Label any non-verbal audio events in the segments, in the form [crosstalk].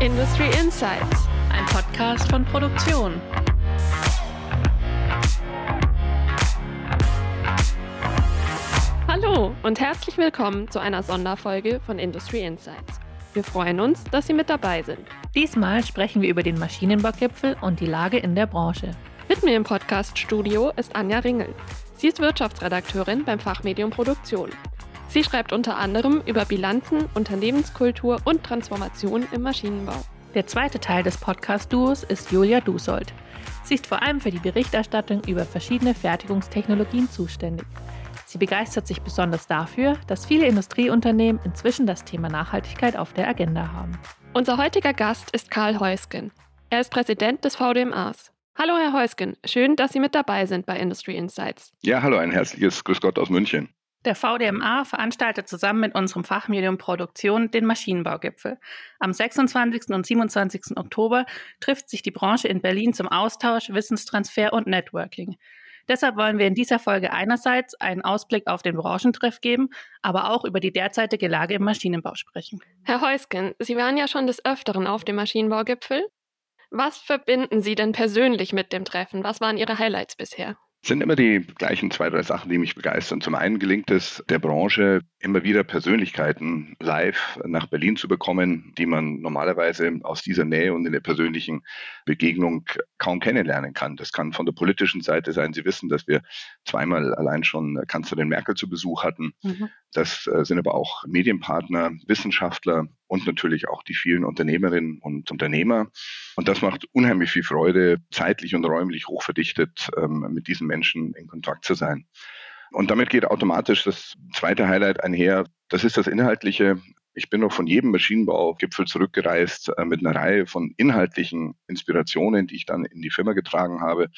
Industry Insights, ein Podcast von Produktion. Hallo und herzlich willkommen zu einer Sonderfolge von Industry Insights. Wir freuen uns, dass Sie mit dabei sind. Diesmal sprechen wir über den Maschinenbaugipfel und die Lage in der Branche. Mit mir im Podcast-Studio ist Anja Ringel. Sie ist Wirtschaftsredakteurin beim Fachmedium Produktion. Sie schreibt unter anderem über Bilanzen, Unternehmenskultur und Transformation im Maschinenbau. Der zweite Teil des Podcast-Duos ist Julia Dusold. Sie ist vor allem für die Berichterstattung über verschiedene Fertigungstechnologien zuständig. Sie begeistert sich besonders dafür, dass viele Industrieunternehmen inzwischen das Thema Nachhaltigkeit auf der Agenda haben. Unser heutiger Gast ist Karl Heusgen. Er ist Präsident des VDMAs. Hallo, Herr Heusgen. Schön, dass Sie mit dabei sind bei Industry Insights. Ja, hallo, ein herzliches Grüß Gott aus München. Der VDMA veranstaltet zusammen mit unserem Fachmedium Produktion den Maschinenbaugipfel. Am 26. und 27. Oktober trifft sich die Branche in Berlin zum Austausch, Wissenstransfer und Networking. Deshalb wollen wir in dieser Folge einerseits einen Ausblick auf den Branchentreff geben, aber auch über die derzeitige Lage im Maschinenbau sprechen. Herr Heusgen, Sie waren ja schon des Öfteren auf dem Maschinenbaugipfel. Was verbinden Sie denn persönlich mit dem Treffen? Was waren Ihre Highlights bisher? Es sind immer die gleichen zwei, drei Sachen, die mich begeistern. Zum einen gelingt es der Branche, immer wieder Persönlichkeiten live nach Berlin zu bekommen, die man normalerweise aus dieser Nähe und in der persönlichen Begegnung kaum kennenlernen kann. Das kann von der politischen Seite sein. Sie wissen, dass wir zweimal allein schon Kanzlerin Merkel zu Besuch hatten. Mhm. Das äh, sind aber auch Medienpartner, Wissenschaftler und natürlich auch die vielen Unternehmerinnen und Unternehmer. Und das macht unheimlich viel Freude, zeitlich und räumlich hochverdichtet ähm, mit diesen Menschen in Kontakt zu sein. Und damit geht automatisch das zweite Highlight einher. Das ist das Inhaltliche. Ich bin noch von jedem Maschinenbaugipfel zurückgereist äh, mit einer Reihe von inhaltlichen Inspirationen, die ich dann in die Firma getragen habe,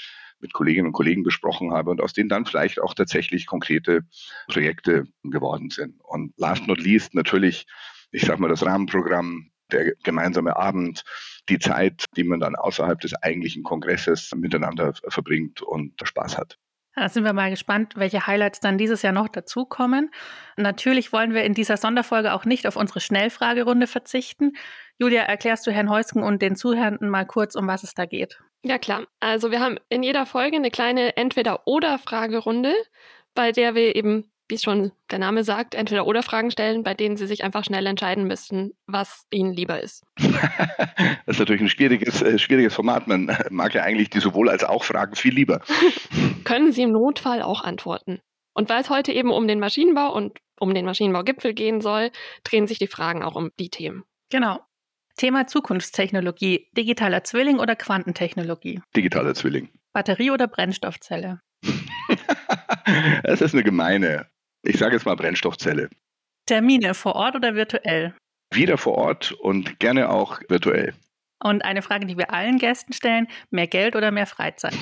mit Kolleginnen und Kollegen besprochen habe und aus denen dann vielleicht auch tatsächlich konkrete Projekte geworden sind. Und last not least natürlich, ich sag mal, das Rahmenprogramm, der gemeinsame Abend, die Zeit, die man dann außerhalb des eigentlichen Kongresses miteinander verbringt und Spaß hat. Da sind wir mal gespannt, welche Highlights dann dieses Jahr noch dazukommen. Natürlich wollen wir in dieser Sonderfolge auch nicht auf unsere Schnellfragerunde verzichten. Julia, erklärst du Herrn Heusken und den Zuhörenden mal kurz, um was es da geht? Ja, klar. Also wir haben in jeder Folge eine kleine Entweder-Oder-Fragerunde, bei der wir eben wie schon der Name sagt, entweder oder Fragen stellen, bei denen sie sich einfach schnell entscheiden müssten, was ihnen lieber ist. [laughs] das ist natürlich ein schwieriges, äh, schwieriges Format. Man [laughs] mag ja eigentlich die sowohl als auch Fragen viel lieber. [laughs] Können Sie im Notfall auch antworten. Und weil es heute eben um den Maschinenbau und um den Maschinenbaugipfel gehen soll, drehen sich die Fragen auch um die Themen. Genau. Thema Zukunftstechnologie, digitaler Zwilling oder Quantentechnologie? Digitaler Zwilling. Batterie oder Brennstoffzelle? das ist eine gemeine ich sage jetzt mal Brennstoffzelle. Termine vor Ort oder virtuell? Wieder vor Ort und gerne auch virtuell. Und eine Frage, die wir allen Gästen stellen, mehr Geld oder mehr Freizeit?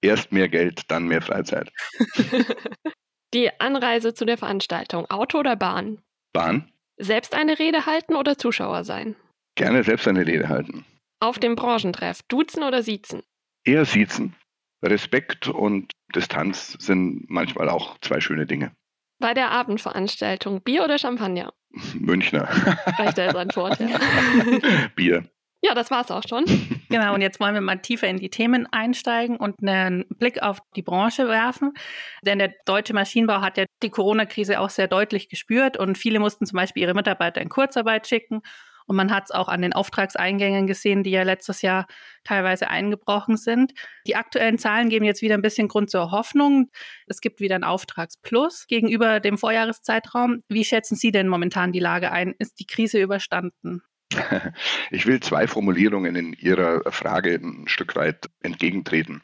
Erst mehr Geld, dann mehr Freizeit. [laughs] die Anreise zu der Veranstaltung, Auto oder Bahn? Bahn. Selbst eine Rede halten oder Zuschauer sein? Gerne selbst eine Rede halten. Auf dem Branchentreff, duzen oder siezen? Eher siezen. Respekt und Distanz sind manchmal auch zwei schöne Dinge. Bei der Abendveranstaltung Bier oder Champagner? Münchner. Reicht als Antwort, ja. Bier. Ja, das war's auch schon. Genau, und jetzt wollen wir mal tiefer in die Themen einsteigen und einen Blick auf die Branche werfen. Denn der deutsche Maschinenbau hat ja die Corona-Krise auch sehr deutlich gespürt und viele mussten zum Beispiel ihre Mitarbeiter in Kurzarbeit schicken und man hat es auch an den Auftragseingängen gesehen, die ja letztes Jahr teilweise eingebrochen sind. Die aktuellen Zahlen geben jetzt wieder ein bisschen Grund zur Hoffnung. Es gibt wieder ein Auftragsplus gegenüber dem Vorjahreszeitraum. Wie schätzen Sie denn momentan die Lage ein? Ist die Krise überstanden? [laughs] Ich will zwei Formulierungen in Ihrer Frage ein Stück weit entgegentreten.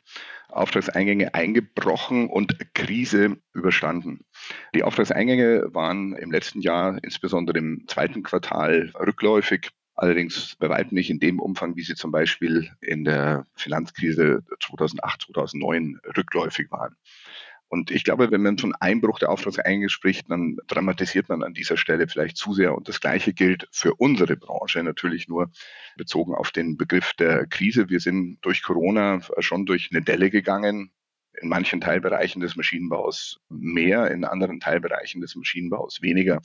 Auftragseingänge eingebrochen und Krise überstanden. Die Auftragseingänge waren im letzten Jahr, insbesondere im zweiten Quartal, rückläufig. Allerdings bei weitem nicht in dem Umfang, wie sie zum Beispiel in der Finanzkrise 2008, 2009 rückläufig waren. Und ich glaube, wenn man von Einbruch der Auftragseingänge spricht, dann dramatisiert man an dieser Stelle vielleicht zu sehr. Und das Gleiche gilt für unsere Branche natürlich nur bezogen auf den Begriff der Krise. Wir sind durch Corona schon durch eine Delle gegangen. In manchen Teilbereichen des Maschinenbaus mehr, in anderen Teilbereichen des Maschinenbaus weniger.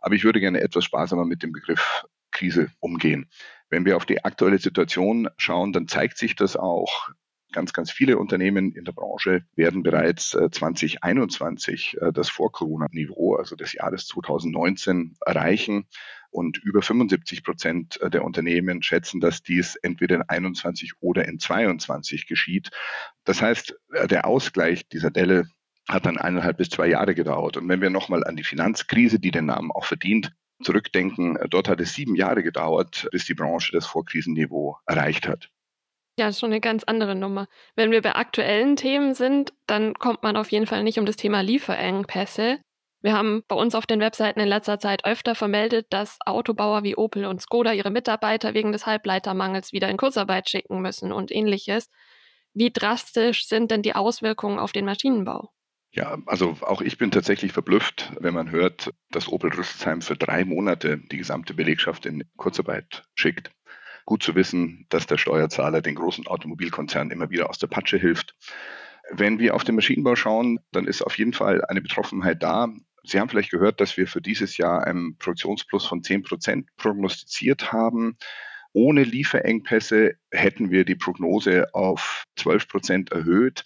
Aber ich würde gerne etwas sparsamer mit dem Begriff Krise umgehen. Wenn wir auf die aktuelle Situation schauen, dann zeigt sich das auch. Ganz, ganz viele Unternehmen in der Branche werden bereits 2021 äh, äh, das Vor-Corona-Niveau, also des Jahres 2019, erreichen. Und über 75 Prozent der Unternehmen schätzen, dass dies entweder in 21 oder in 22 geschieht. Das heißt, äh, der Ausgleich dieser Delle hat dann eineinhalb bis zwei Jahre gedauert. Und wenn wir nochmal an die Finanzkrise, die den Namen auch verdient, zurückdenken, dort hat es sieben Jahre gedauert, bis die Branche das Vorkrisenniveau erreicht hat. Ja, ist schon eine ganz andere Nummer. Wenn wir bei aktuellen Themen sind, dann kommt man auf jeden Fall nicht um das Thema Lieferengpässe. Wir haben bei uns auf den Webseiten in letzter Zeit öfter vermeldet, dass Autobauer wie Opel und Skoda ihre Mitarbeiter wegen des Halbleitermangels wieder in Kurzarbeit schicken müssen und ähnliches. Wie drastisch sind denn die Auswirkungen auf den Maschinenbau? Ja, also auch ich bin tatsächlich verblüfft, wenn man hört, dass Opel Rüsselsheim für drei Monate die gesamte Belegschaft in Kurzarbeit schickt. Gut zu wissen, dass der Steuerzahler den großen Automobilkonzernen immer wieder aus der Patsche hilft. Wenn wir auf den Maschinenbau schauen, dann ist auf jeden Fall eine Betroffenheit da. Sie haben vielleicht gehört, dass wir für dieses Jahr einen Produktionsplus von 10 Prozent prognostiziert haben. Ohne Lieferengpässe hätten wir die Prognose auf 12 Prozent erhöht.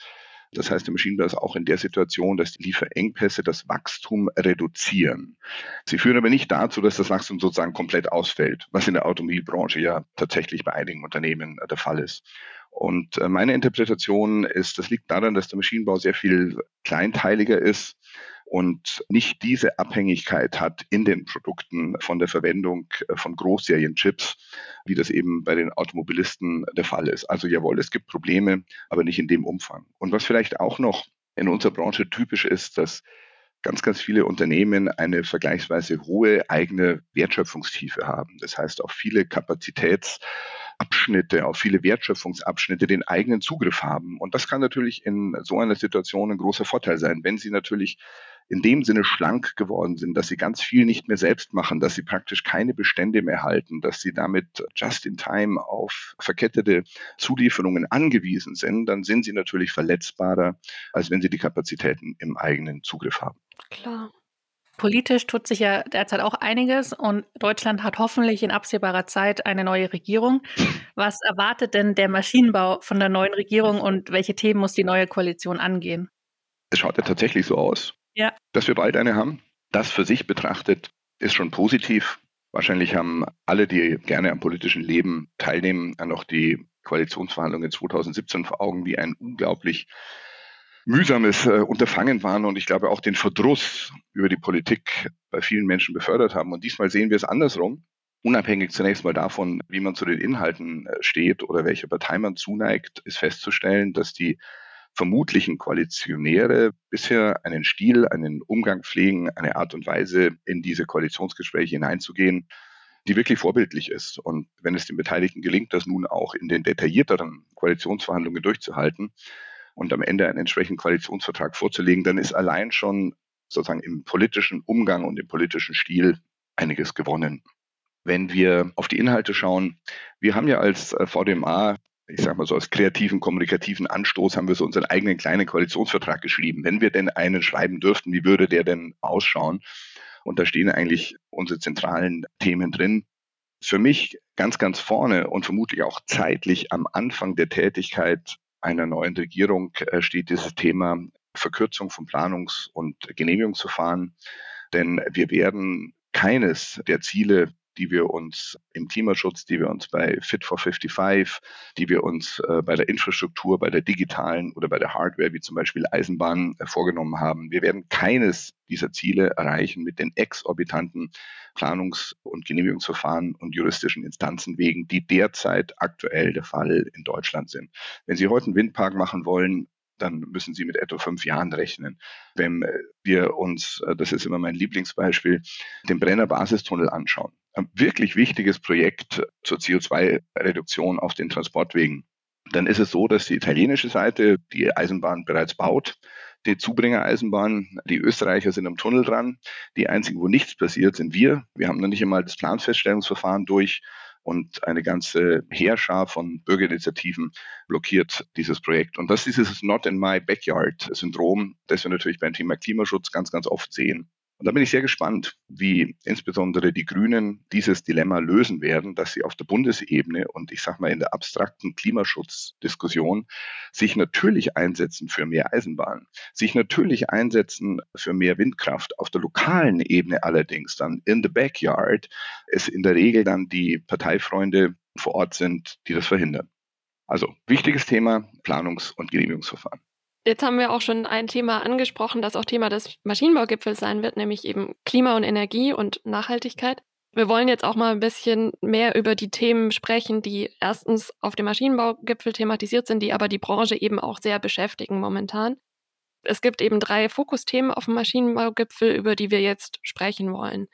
Das heißt, der Maschinenbau ist auch in der Situation, dass die Lieferengpässe das Wachstum reduzieren. Sie führen aber nicht dazu, dass das Wachstum sozusagen komplett ausfällt, was in der Automobilbranche ja tatsächlich bei einigen Unternehmen der Fall ist. Und äh, meine Interpretation ist, das liegt daran, dass der Maschinenbau sehr viel kleinteiliger ist und nicht diese Abhängigkeit hat in den Produkten von der Verwendung äh, von Großserienchips, wie das eben bei den Automobilisten der Fall ist. Also jawohl, es gibt Probleme, aber nicht in dem Umfang. Und was vielleicht auch noch in unserer Branche typisch ist, dass ganz, ganz viele Unternehmen eine vergleichsweise hohe eigene Wertschöpfungstiefe haben. Das heißt, auch viele Kapazitätsabschnitte, auch viele Wertschöpfungsabschnitte den eigenen Zugriff haben. Und das kann natürlich in so einer Situation ein großer Vorteil sein, wenn Sie natürlich in dem Sinne schlank geworden sind, dass sie ganz viel nicht mehr selbst machen, dass sie praktisch keine Bestände mehr halten, dass sie damit just in time auf verkettete Zulieferungen angewiesen sind, dann sind sie natürlich verletzbarer, als wenn sie die Kapazitäten im eigenen Zugriff haben. Klar. Politisch tut sich ja derzeit auch einiges und Deutschland hat hoffentlich in absehbarer Zeit eine neue Regierung. Was erwartet denn der Maschinenbau von der neuen Regierung und welche Themen muss die neue Koalition angehen? Es schaut ja tatsächlich so aus ja. dass wir bald eine haben. Das für sich betrachtet ist schon positiv. Wahrscheinlich haben alle, die gerne am politischen Leben teilnehmen, noch die Koalitionsverhandlungen 2017 vor Augen, die ein unglaublich mühsames äh, Unterfangen waren und ich glaube auch den Verdruss über die Politik bei vielen Menschen befördert haben. Und diesmal sehen wir es andersrum. Unabhängig zunächst mal davon, wie man zu den Inhalten äh, steht oder welcher Partei man zuneigt, ist festzustellen, dass die vermutlichen Koalitionäre bisher einen Stil, einen Umgang pflegen, eine Art und Weise in diese Koalitionsgespräche hineinzugehen, die wirklich vorbildlich ist. Und wenn es den Beteiligten gelingt, das nun auch in den detaillierteren Koalitionsverhandlungen durchzuhalten und am Ende einen entsprechenden Koalitionsvertrag vorzulegen, dann ist allein schon sozusagen im politischen Umgang und im politischen Stil einiges gewonnen. Wenn wir auf die Inhalte schauen, wir haben ja als äh, VDMA ich sage mal so, als kreativen, kommunikativen Anstoß haben wir so unseren eigenen kleinen Koalitionsvertrag geschrieben. Wenn wir denn einen schreiben dürften, wie würde der denn ausschauen? Und da stehen eigentlich unsere zentralen Themen drin. Für mich ganz, ganz vorne und vermutlich auch zeitlich am Anfang der Tätigkeit einer neuen Regierung äh, steht dieses Thema Verkürzung von Planungs- und Genehmigungsverfahren. Denn wir werden keines der Ziele die wir uns im Klimaschutz, die wir uns bei Fit for 55, die wir uns äh, bei der Infrastruktur, bei der digitalen oder bei der Hardware, wie zum Beispiel Eisenbahn, äh, vorgenommen haben. Wir werden keines dieser Ziele erreichen mit den exorbitanten Planungs- und Genehmigungsverfahren und juristischen Instanzen wegen, die derzeit aktuell der Fall in Deutschland sind. Wenn Sie heute einen Windpark machen wollen, dann müssen Sie mit etwa fünf Jahren rechnen. Wenn äh, wir uns, äh, das ist immer mein Lieblingsbeispiel, den Brenner Basistunnel anschauen. Ein wirklich wichtiges Projekt zur CO2-Reduktion auf den Transportwegen. Dann ist es so, dass die italienische Seite die Eisenbahn bereits baut die Zubringereisenbahn. Die Österreicher sind am Tunnel dran. Die einzigen, wo nichts passiert, sind wir. Wir haben noch nicht einmal das Planfeststellungsverfahren durch und eine ganze Heerschar von Bürgerinitiativen blockiert dieses Projekt. Und das ist dieses Not in my backyard Syndrom, das wir natürlich beim Thema Klimaschutz ganz, ganz oft sehen. Und da bin ich sehr gespannt, wie insbesondere die Grünen dieses Dilemma lösen werden, dass sie auf der Bundesebene und ich sage mal in der abstrakten Klimaschutzdiskussion sich natürlich einsetzen für mehr Eisenbahn, sich natürlich einsetzen für mehr Windkraft. Auf der lokalen Ebene allerdings dann in the backyard es in der Regel dann die Parteifreunde vor Ort sind, die das verhindern. Also wichtiges Thema, Planungs- und Genehmigungsverfahren. Jetzt haben wir auch schon ein Thema angesprochen, das auch Thema des Maschinenbaugipfels sein wird, nämlich eben Klima und Energie und Nachhaltigkeit. Wir wollen jetzt auch mal ein bisschen mehr über die Themen sprechen, die erstens auf dem Maschinenbaugipfel thematisiert sind, die aber die Branche eben auch sehr beschäftigen momentan. Es gibt eben drei Fokusthemen auf dem Maschinenbaugipfel, über die wir jetzt sprechen wollen.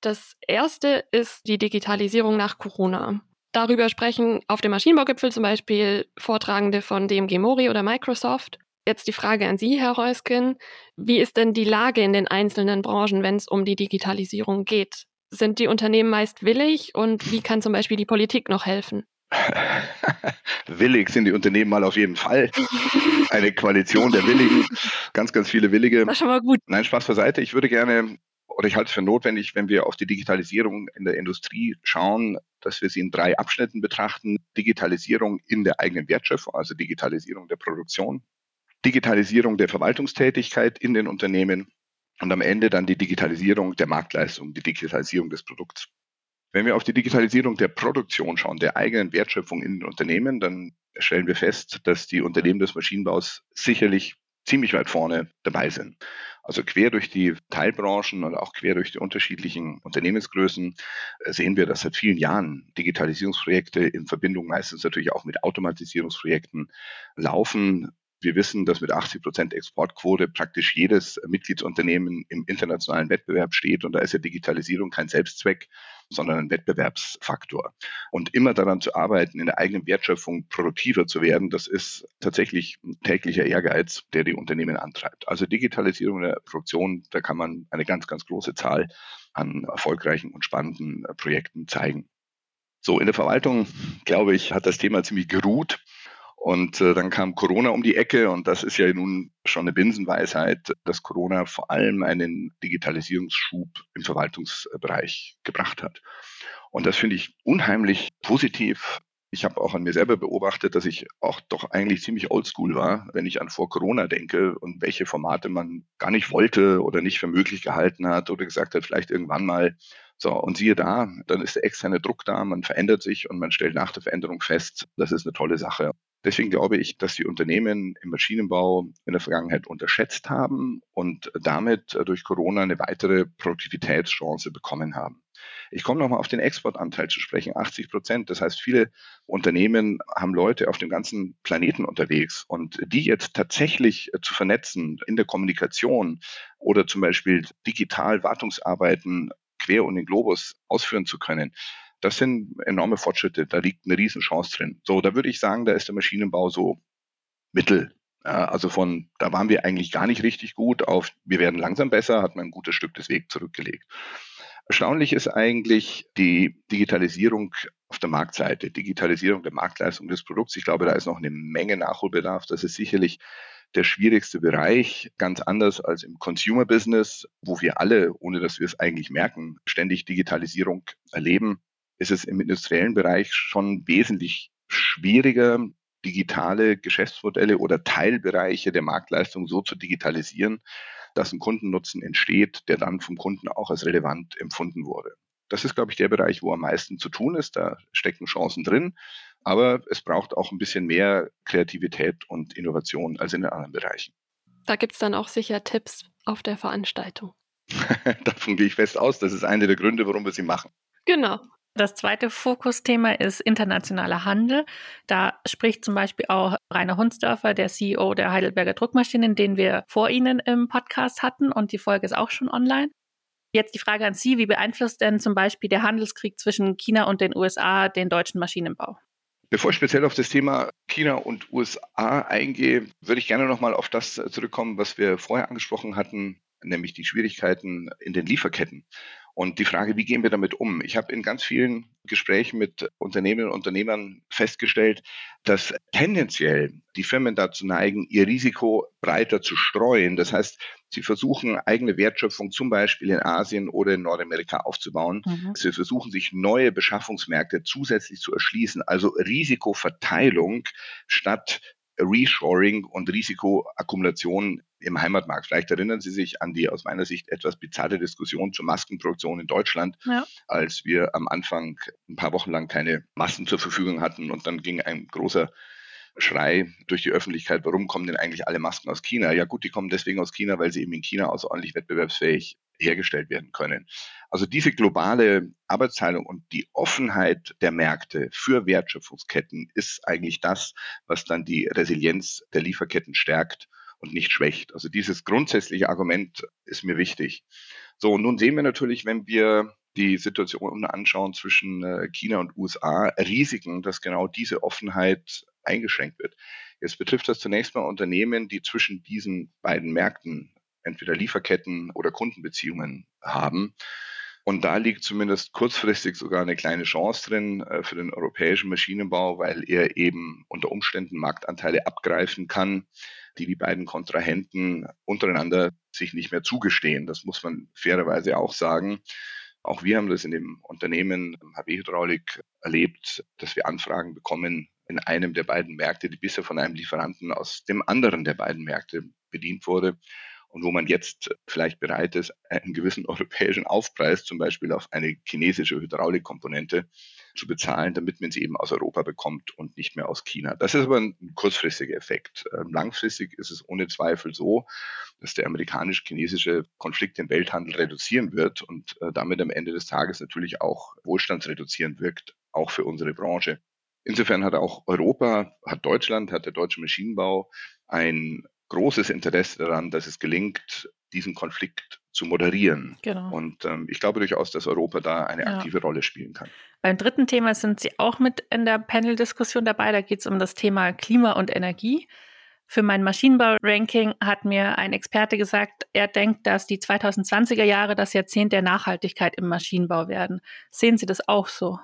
Das erste ist die Digitalisierung nach Corona. Darüber sprechen auf dem Maschinenbaugipfel zum Beispiel Vortragende von DMG Mori oder Microsoft. Jetzt die Frage an Sie, Herr Reusken. Wie ist denn die Lage in den einzelnen Branchen, wenn es um die Digitalisierung geht? Sind die Unternehmen meist willig und wie kann zum Beispiel die Politik noch helfen? [laughs] Willig sind die Unternehmen mal auf jeden Fall. Eine Koalition der Willigen. Ganz, ganz viele Willige. Ist schon mal gut. Nein, Spaß beiseite. Ich würde gerne, oder ich halte es für notwendig, wenn wir auf die Digitalisierung in der Industrie schauen, dass wir sie in drei Abschnitten betrachten. Digitalisierung in der eigenen Wertschöpfung, also Digitalisierung der Produktion, Digitalisierung der Verwaltungstätigkeit in den Unternehmen und am Ende dann die Digitalisierung der Marktleistung, die Digitalisierung des Produkts. Wenn wir auf die Digitalisierung der Produktion schauen, der eigenen Wertschöpfung in den Unternehmen, dann stellen wir fest, dass die Unternehmen des Maschinenbaus sicherlich ziemlich weit vorne dabei sind. Also quer durch die Teilbranchen und auch quer durch die unterschiedlichen Unternehmensgrößen äh, sehen wir, dass seit vielen Jahren Digitalisierungsprojekte in Verbindung meistens natürlich auch mit Automatisierungsprojekten laufen. Wir wissen, dass mit 80 Prozent Exportquote praktisch jedes Mitgliedsunternehmen im internationalen Wettbewerb steht. Und da ist ja Digitalisierung kein Selbstzweck, sondern ein Wettbewerbsfaktor. Und immer daran zu arbeiten, in der eigenen Wertschöpfung produktiver zu werden, das ist tatsächlich ein täglicher Ehrgeiz, der die Unternehmen antreibt. Also Digitalisierung der Produktion, da kann man eine ganz, ganz große Zahl an erfolgreichen und spannenden Projekten zeigen. So, in der Verwaltung, glaube ich, hat das Thema ziemlich geruht. Und äh, dann kam Corona um die Ecke und das ist ja nun schon eine Binsenweisheit, dass Corona vor allem einen Digitalisierungsschub im Verwaltungsbereich gebracht hat. Und das finde ich unheimlich positiv. Ich habe auch an mir selber beobachtet, dass ich auch doch eigentlich ziemlich oldschool war, wenn ich an vor Corona denke und welche Formate man gar nicht wollte oder nicht für möglich gehalten hat oder gesagt hat, vielleicht irgendwann mal. So, und siehe da, dann ist der externe Druck da, man verändert sich und man stellt nach der Veränderung fest, das ist eine tolle Sache. Deswegen glaube ich, dass die Unternehmen im Maschinenbau in der Vergangenheit unterschätzt haben und damit äh, durch Corona eine weitere Produktivitätschance bekommen haben. Ich komme nochmal auf den Exportanteil zu sprechen, 80 Prozent. Das heißt, viele Unternehmen haben Leute auf dem ganzen Planeten unterwegs und die jetzt tatsächlich äh, zu vernetzen in der Kommunikation oder zum Beispiel digital Wartungsarbeiten quer um den Globus ausführen zu können, das sind enorme Fortschritte. Da liegt eine Riesenchance drin. So, da würde ich sagen, da ist der Maschinenbau so mittel. Also von, da waren wir eigentlich gar nicht richtig gut auf, wir werden langsam besser, hat man ein gutes Stück des Wegs zurückgelegt. Erstaunlich ist eigentlich die Digitalisierung auf der Marktseite, Digitalisierung der Marktleistung des Produkts. Ich glaube, da ist noch eine Menge Nachholbedarf. Das ist sicherlich der schwierigste Bereich, ganz anders als im Consumer Business, wo wir alle, ohne dass wir es eigentlich merken, ständig Digitalisierung erleben ist es im industriellen Bereich schon wesentlich schwieriger, digitale Geschäftsmodelle oder Teilbereiche der Marktleistung so zu digitalisieren, dass ein Kundennutzen entsteht, der dann vom Kunden auch als relevant empfunden wurde. Das ist, glaube ich, der Bereich, wo am meisten zu tun ist. Da stecken Chancen drin. Aber es braucht auch ein bisschen mehr Kreativität und Innovation als in den anderen Bereichen. Da gibt es dann auch sicher Tipps auf der Veranstaltung. [laughs] Davon gehe ich fest aus. Das ist einer der Gründe, warum wir sie machen. Genau. Das zweite Fokusthema ist internationaler Handel. Da spricht zum Beispiel auch Rainer Hunsdörfer, der CEO der Heidelberger Druckmaschinen, den wir vor Ihnen im Podcast hatten und die Folge ist auch schon online. Jetzt die Frage an Sie, wie beeinflusst denn zum Beispiel der Handelskrieg zwischen China und den USA den deutschen Maschinenbau? Bevor ich speziell auf das Thema China und USA eingehe, würde ich gerne nochmal auf das zurückkommen, was wir vorher angesprochen hatten, nämlich die Schwierigkeiten in den Lieferketten. Und die Frage, wie gehen wir damit um? Ich habe in ganz vielen Gesprächen mit Unternehmerinnen und Unternehmern festgestellt, dass tendenziell die Firmen dazu neigen, ihr Risiko breiter zu streuen. Das heißt, Sie versuchen eigene Wertschöpfung zum Beispiel in Asien oder in Nordamerika aufzubauen. Mhm. Sie versuchen sich neue Beschaffungsmärkte zusätzlich zu erschließen, also Risikoverteilung statt Reshoring und Risikoakkumulation im Heimatmarkt. Vielleicht erinnern Sie sich an die aus meiner Sicht etwas bizarre Diskussion zur Maskenproduktion in Deutschland, ja. als wir am Anfang ein paar Wochen lang keine Masken zur Verfügung hatten und dann ging ein großer Schrei durch die Öffentlichkeit, warum kommen denn eigentlich alle Masken aus China? Ja gut, die kommen deswegen aus China, weil sie eben in China außerordentlich wettbewerbsfähig hergestellt werden können. Also diese globale Arbeitsteilung und die Offenheit der Märkte für Wertschöpfungsketten ist eigentlich das, was dann die Resilienz der Lieferketten stärkt und nicht schwächt. Also dieses grundsätzliche Argument ist mir wichtig. So, und nun sehen wir natürlich, wenn wir die Situation anschauen zwischen äh, China und USA, Risiken, dass genau diese Offenheit eingeschränkt wird. Jetzt betrifft das zunächst mal Unternehmen, die zwischen diesen beiden Märkten entweder Lieferketten oder Kundenbeziehungen haben. Und da liegt zumindest kurzfristig sogar eine kleine Chance drin äh, für den europäischen Maschinenbau, weil er eben unter Umständen Marktanteile abgreifen kann, die die beiden Kontrahenten untereinander sich nicht mehr zugestehen. Das muss man fairerweise auch sagen. Auch wir haben das in dem Unternehmen HB Hydraulik erlebt, dass wir Anfragen bekommen in einem der beiden Märkte, die bisher von einem Lieferanten aus dem anderen der beiden Märkte bedient wurde und wo man jetzt vielleicht bereit ist, einen gewissen [laughs] europäischen Aufpreis zum Beispiel auf eine chinesische Hydraulikkomponente zu bezahlen, damit man sie eben aus Europa bekommt und nicht mehr aus China. Das ist aber ein kurzfristiger Effekt. Ähm, langfristig ist es ohne Zweifel so, dass der amerikanisch-chinesische Konflikt den Welthandel reduzieren wird und äh, damit am Ende des Tages natürlich auch wohlstandsreduzierend wirkt, auch für unsere Branche. Insofern hat auch Europa, hat Deutschland, hat der deutsche Maschinenbau ein großes Interesse daran, dass es gelingt, diesen Konflikt zu moderieren. Genau. Und ähm, ich glaube durchaus, dass Europa da eine ja. aktive Rolle spielen kann. Beim dritten Thema sind Sie auch mit in der Panel-Diskussion dabei. Da geht es um das Thema Klima und Energie. Für mein Maschinenbau-Ranking hat mir ein Experte gesagt, er denkt, dass die 2020er Jahre das Jahrzehnt der Nachhaltigkeit im Maschinenbau werden. Sehen Sie das auch so?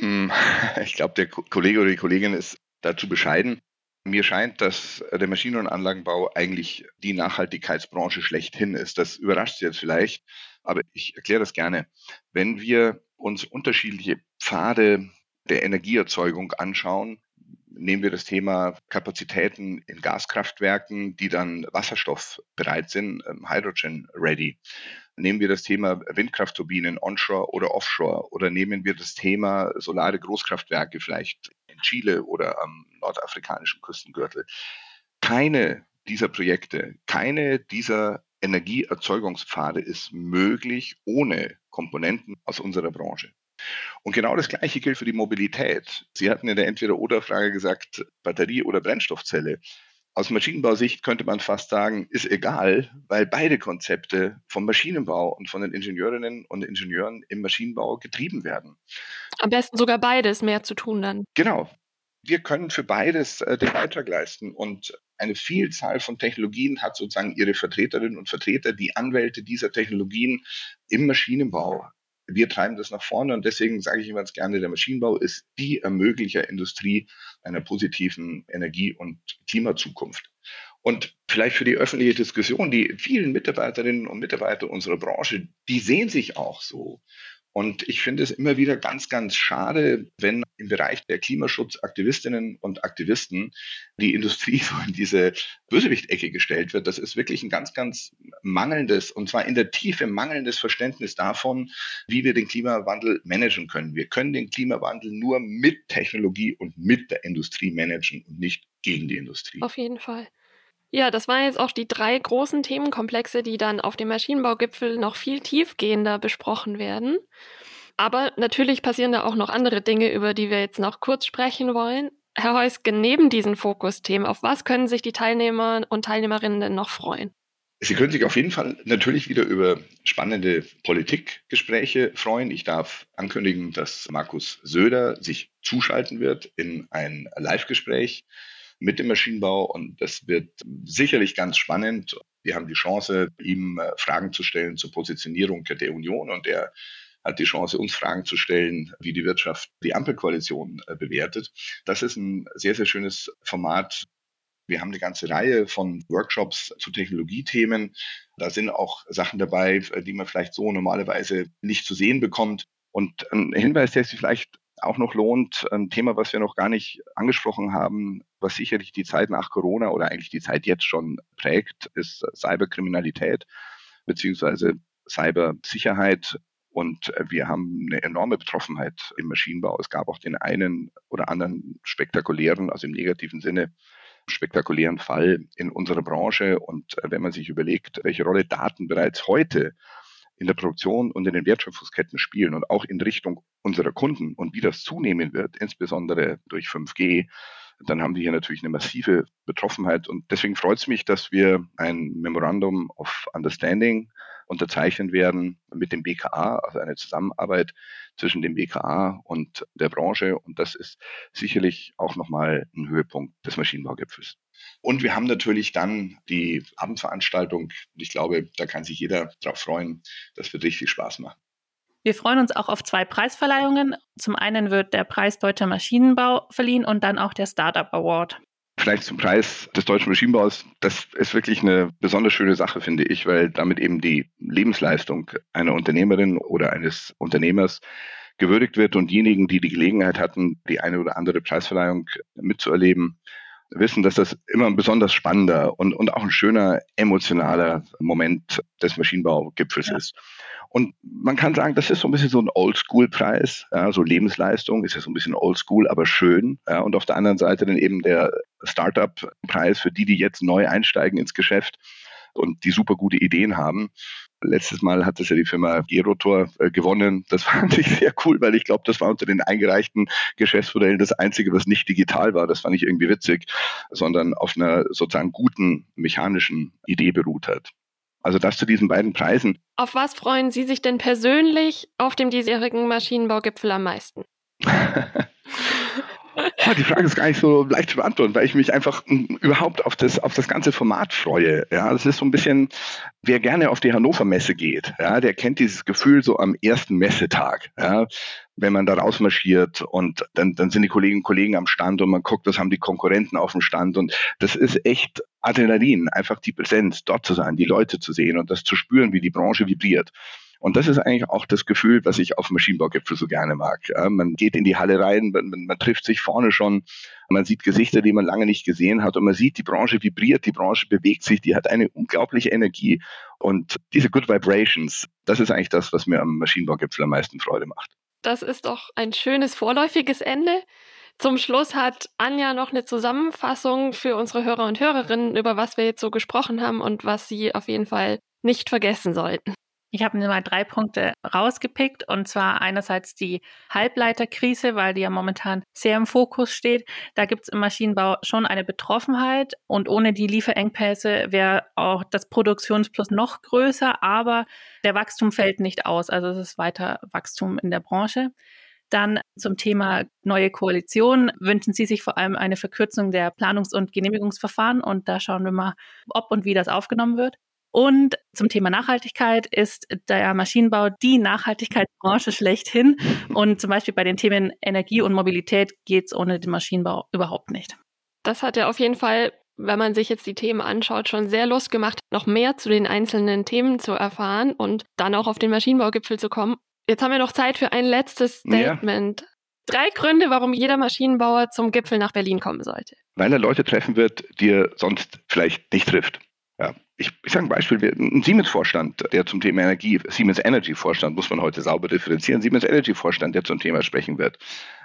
Hm, [laughs] ich glaube, der Kollege oder die Kollegin ist dazu bescheiden. Mir scheint, dass der Maschinen- und Anlagenbau eigentlich die Nachhaltigkeitsbranche schlechthin ist. Das überrascht Sie jetzt vielleicht, aber ich erkläre das gerne. Wenn wir uns unterschiedliche Pfade der Energieerzeugung anschauen, nehmen wir das Thema Kapazitäten in Gaskraftwerken, die dann wasserstoffbereit sind, ähm, Hydrogen ready. Nehmen wir das Thema Windkraftturbinen onshore oder offshore oder nehmen wir das Thema solare Großkraftwerke vielleicht in Chile oder am nordafrikanischen Küstengürtel. Keine dieser Projekte, keine dieser Energieerzeugungspfade ist möglich ohne Komponenten aus unserer Branche. Und genau das Gleiche gilt für die Mobilität. Sie hatten in der Entweder-Oder-Frage gesagt, Batterie oder Brennstoffzelle. Aus Maschinenbausicht könnte man fast sagen, ist egal, weil beide Konzepte vom Maschinenbau und von den Ingenieurinnen und Ingenieuren im Maschinenbau getrieben werden. Am besten sogar beides mehr zu tun dann. Genau. Wir können für beides äh, den Beitrag leisten und eine Vielzahl von Technologien hat sozusagen ihre Vertreterinnen und Vertreter, die Anwälte dieser Technologien im Maschinenbau wir treiben das nach vorne und deswegen sage ich immer ganz gerne, der Maschinenbau ist die Ermöglicher Industrie einer positiven Energie- und Klimazukunft. Und vielleicht für die öffentliche Diskussion, die vielen Mitarbeiterinnen und Mitarbeiter unserer Branche, die sehen sich auch so. Und ich finde es immer wieder ganz, ganz schade, wenn im Bereich der Klimaschutzaktivistinnen und Aktivisten die Industrie [laughs] so in diese Bösewicht-Ecke gestellt wird. Das ist wirklich ein ganz, ganz mangelndes, und zwar in der Tiefe mangelndes Verständnis davon, wie wir den Klimawandel managen können. Wir können den Klimawandel nur mit Technologie und mit der Industrie managen und nicht gegen die Industrie. Auf jeden Fall. Ja, das waren jetzt auch die drei großen Themenkomplexe, die dann auf dem Maschinenbaugipfel noch viel tiefgehender besprochen werden. Aber natürlich passieren da auch noch andere Dinge, über die wir jetzt noch kurz sprechen wollen. Herr Heuske, neben diesen Fokusthemen, auf was können sich die Teilnehmer und Teilnehmerinnen denn noch freuen? Sie können sich auf jeden Fall natürlich wieder über spannende Politikgespräche freuen. Ich darf ankündigen, dass Markus Söder sich zuschalten wird in ein Live-Gespräch mit dem Maschinenbau und das wird sicherlich ganz spannend. Wir haben die Chance, ihm äh, Fragen zu stellen zur Positionierung der Union und er hat die Chance, uns Fragen zu stellen, wie die Wirtschaft die Ampelkoalition äh, bewertet. Das ist ein sehr, sehr schönes Format, Wir haben eine ganze Reihe von Workshops zu Technologiethemen. Da sind auch Sachen dabei, die man vielleicht so normalerweise nicht zu sehen bekommt. Und ein Hinweis, der sich vielleicht auch noch lohnt, ein Thema, was wir noch gar nicht angesprochen haben, was sicherlich die Zeit nach Corona oder eigentlich die Zeit jetzt schon prägt, ist Cyberkriminalität beziehungsweise Cybersicherheit. Und wir haben eine enorme Betroffenheit im Maschinenbau. Es gab auch den einen oder anderen spektakulären, also im negativen Sinne, spektakulären Fall in unserer Branche. Und wenn man sich überlegt, welche Rolle Daten bereits heute in der Produktion und in den Wertschöpfungsketten spielen und auch in Richtung unserer Kunden und wie das zunehmen wird, insbesondere durch 5G, dann haben wir hier natürlich eine massive Betroffenheit. Und deswegen freut es mich, dass wir ein Memorandum of Understanding unterzeichnen werden mit dem BKA, also eine Zusammenarbeit zwischen dem BKA und der Branche. Und das ist sicherlich auch nochmal ein Höhepunkt des Maschinenbaugipfels. Und wir haben natürlich dann die Abendveranstaltung. Und ich glaube, da kann sich jeder darauf freuen. Das wird richtig viel Spaß machen. Wir freuen uns auch auf zwei Preisverleihungen. Zum einen wird der Preis Deutscher Maschinenbau verliehen und dann auch der Startup Award. Vielleicht zum Preis des deutschen Maschinenbaus. Das ist wirklich eine besonders schöne Sache, finde ich, weil damit eben die Lebensleistung einer Unternehmerin oder eines Unternehmers gewürdigt wird und diejenigen, die die Gelegenheit hatten, die eine oder andere Preisverleihung mitzuerleben, wissen, dass das immer ein besonders spannender und, und auch ein schöner emotionaler Moment des Maschinenbaugipfels ja. ist. Und man kann sagen, das ist so ein bisschen so ein Oldschool-Preis, ja, so Lebensleistung ist ja so ein bisschen Oldschool, aber schön. Ja, und auf der anderen Seite dann eben der Startup-Preis für die, die jetzt neu einsteigen ins Geschäft und die super gute Ideen haben. Letztes Mal hat es ja die Firma Gerotor äh, gewonnen. Das fand [laughs] ich sehr cool, weil ich glaube, das war unter den eingereichten Geschäftsmodellen das einzige, was nicht digital war. Das fand ich irgendwie witzig, sondern auf einer sozusagen guten mechanischen Idee beruht hat. Also das zu diesen beiden Preisen. Auf was freuen Sie sich denn persönlich auf dem diesjährigen Maschinenbaugipfel am meisten? [laughs] die Frage ist gar nicht so leicht zu beantworten, weil ich mich einfach hm, überhaupt auf das, auf das ganze Format freue. Ja, das ist so ein bisschen, wer gerne auf die Hannover Messe geht, ja, der kennt dieses Gefühl so am ersten Messetag. Ja, wenn man da rausmarschiert und dann, dann sind die Kolleginnen und Kollegen am Stand und man guckt, was haben die Konkurrenten auf dem Stand und das ist echt Adrenalin, einfach die Präsenz, dort zu sein, die Leute zu sehen und das zu spüren, wie die Branche vibriert. Und das ist eigentlich auch das Gefühl, was ich auf Maschinenbaugipfel so gerne mag. Ja, man geht in die Halle rein, man, man, trifft sich vorne schon, man sieht Gesichter, die man lange nicht gesehen hat und man sieht, die Branche vibriert, die Branche bewegt sich, die hat eine unglaubliche Energie. Und diese Good Vibrations, das ist eigentlich das, was mir am Maschinenbaugipfel am meisten Freude macht. Das ist doch ein schönes vorläufiges Ende. Zum Schluss hat Anja noch eine Zusammenfassung für unsere Hörer und Hörerinnen, über was wir jetzt so gesprochen haben und was sie auf jeden Fall nicht vergessen sollten. Ich habe mir mal drei Punkte rausgepickt und zwar einerseits die Halbleiterkrise, weil die ja momentan sehr im Fokus steht. Da gibt es im Maschinenbau schon eine Betroffenheit und ohne die Lieferengpässe wäre auch das Produktionsplus noch größer, aber der Wachstum fällt nicht aus. Also es ist weiter Wachstum in der Branche. Dann zum Thema neue Koalition wünschen Sie sich vor allem eine Verkürzung der Planungs- und Genehmigungsverfahren und da schauen wir mal, ob und wie das aufgenommen wird. Und zum Thema Nachhaltigkeit ist der Maschinenbau die Nachhaltigkeitsbranche schlechthin. Und zum Beispiel bei den Themen Energie und Mobilität geht es ohne den Maschinenbau überhaupt nicht. Das hat ja auf jeden Fall, wenn man sich jetzt die Themen anschaut, schon sehr Lust gemacht, noch mehr zu den einzelnen Themen zu erfahren und dann auch auf den Maschinenbaugipfel zu kommen. Jetzt haben wir noch Zeit für ein letztes Statement. Ja. Drei Gründe, warum jeder Maschinenbauer zum Gipfel nach Berlin kommen sollte. Weil er Leute treffen wird, die er sonst vielleicht nicht trifft. Ich, ich sage ein Beispiel, ein Siemens-Vorstand, der zum Thema Energie, Siemens Energy-Vorstand, muss man heute sauber differenzieren, Siemens Energy-Vorstand, der zum Thema sprechen wird.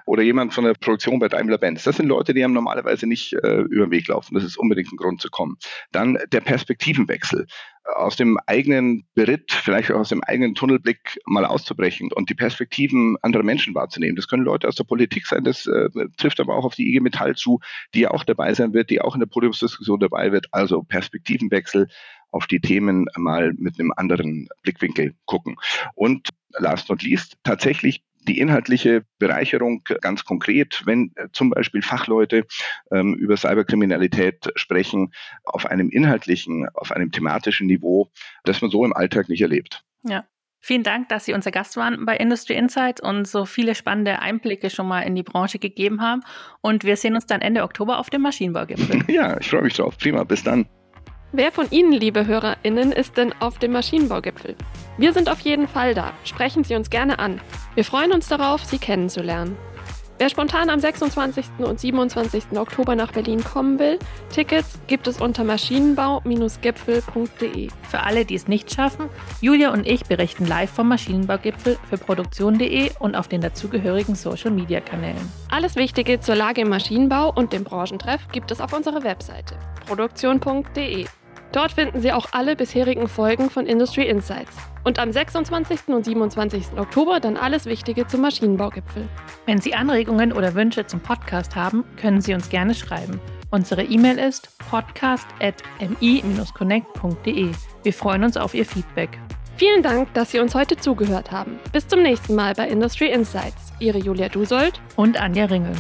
Oder jemand von der Produktion bei Daimler-Benz. Das sind Leute, die haben normalerweise nicht äh, über den Weg laufen. Das ist unbedingt ein Grund zu kommen. Dann der Perspektivenwechsel aus dem eigenen Beritt, vielleicht auch aus dem eigenen Tunnelblick mal auszubrechen und die Perspektiven anderer Menschen wahrzunehmen. Das können Leute aus der Politik sein, das äh, trifft aber auch auf die IG Metall zu, die ja auch dabei sein wird, die auch in der Podiumsdiskussion dabei wird. Also Perspektivenwechsel auf die Themen mal mit einem anderen Blickwinkel gucken. Und last not least tatsächlich die inhaltliche Bereicherung ganz konkret, wenn äh, zum Beispiel Fachleute ähm, über Cyberkriminalität sprechen, auf einem inhaltlichen, auf einem thematischen Niveau, das man so im Alltag nicht erlebt. Ja. Vielen Dank, dass Sie unser Gast waren bei Industry Insights und so viele spannende Einblicke schon mal in die Branche gegeben haben. Und wir sehen uns dann Ende Oktober auf dem Maschinenbaugipfel. [laughs] Ja, ich freue mich drauf. Prima, bis dann. Wer von Ihnen, liebe HörerInnen, ist denn auf dem Maschinenbaugipfel? Wir sind auf jeden Fall da. Sprechen Sie uns gerne an. Wir freuen uns darauf, Sie kennenzulernen. Wer spontan am 26. und 27. Oktober nach Berlin kommen will, Tickets gibt es unter maschinenbau-gipfel.de. Für alle, die es nicht schaffen, Julia und ich berichten live vom Maschinenbaugipfel für produktion.de und auf den dazugehörigen Social-Media-Kanälen. Alles Wichtige zur Lage im Maschinenbau und dem Branchentreff gibt es auf unserer Webseite produktion.de. Dort finden Sie auch alle bisherigen Folgen von Industry Insights. Und am 26. und 27. Oktober dann alles Wichtige zum Maschinenbaugipfel. Wenn Sie Anregungen oder Wünsche zum Podcast haben, können Sie uns gerne schreiben. Unsere E-Mail ist podcast.mi-connect.de. Wir freuen uns auf Ihr Feedback. Vielen Dank, dass Sie uns heute zugehört haben. Bis zum nächsten Mal bei Industry Insights. Ihre Julia Dusold und Anja Ringel.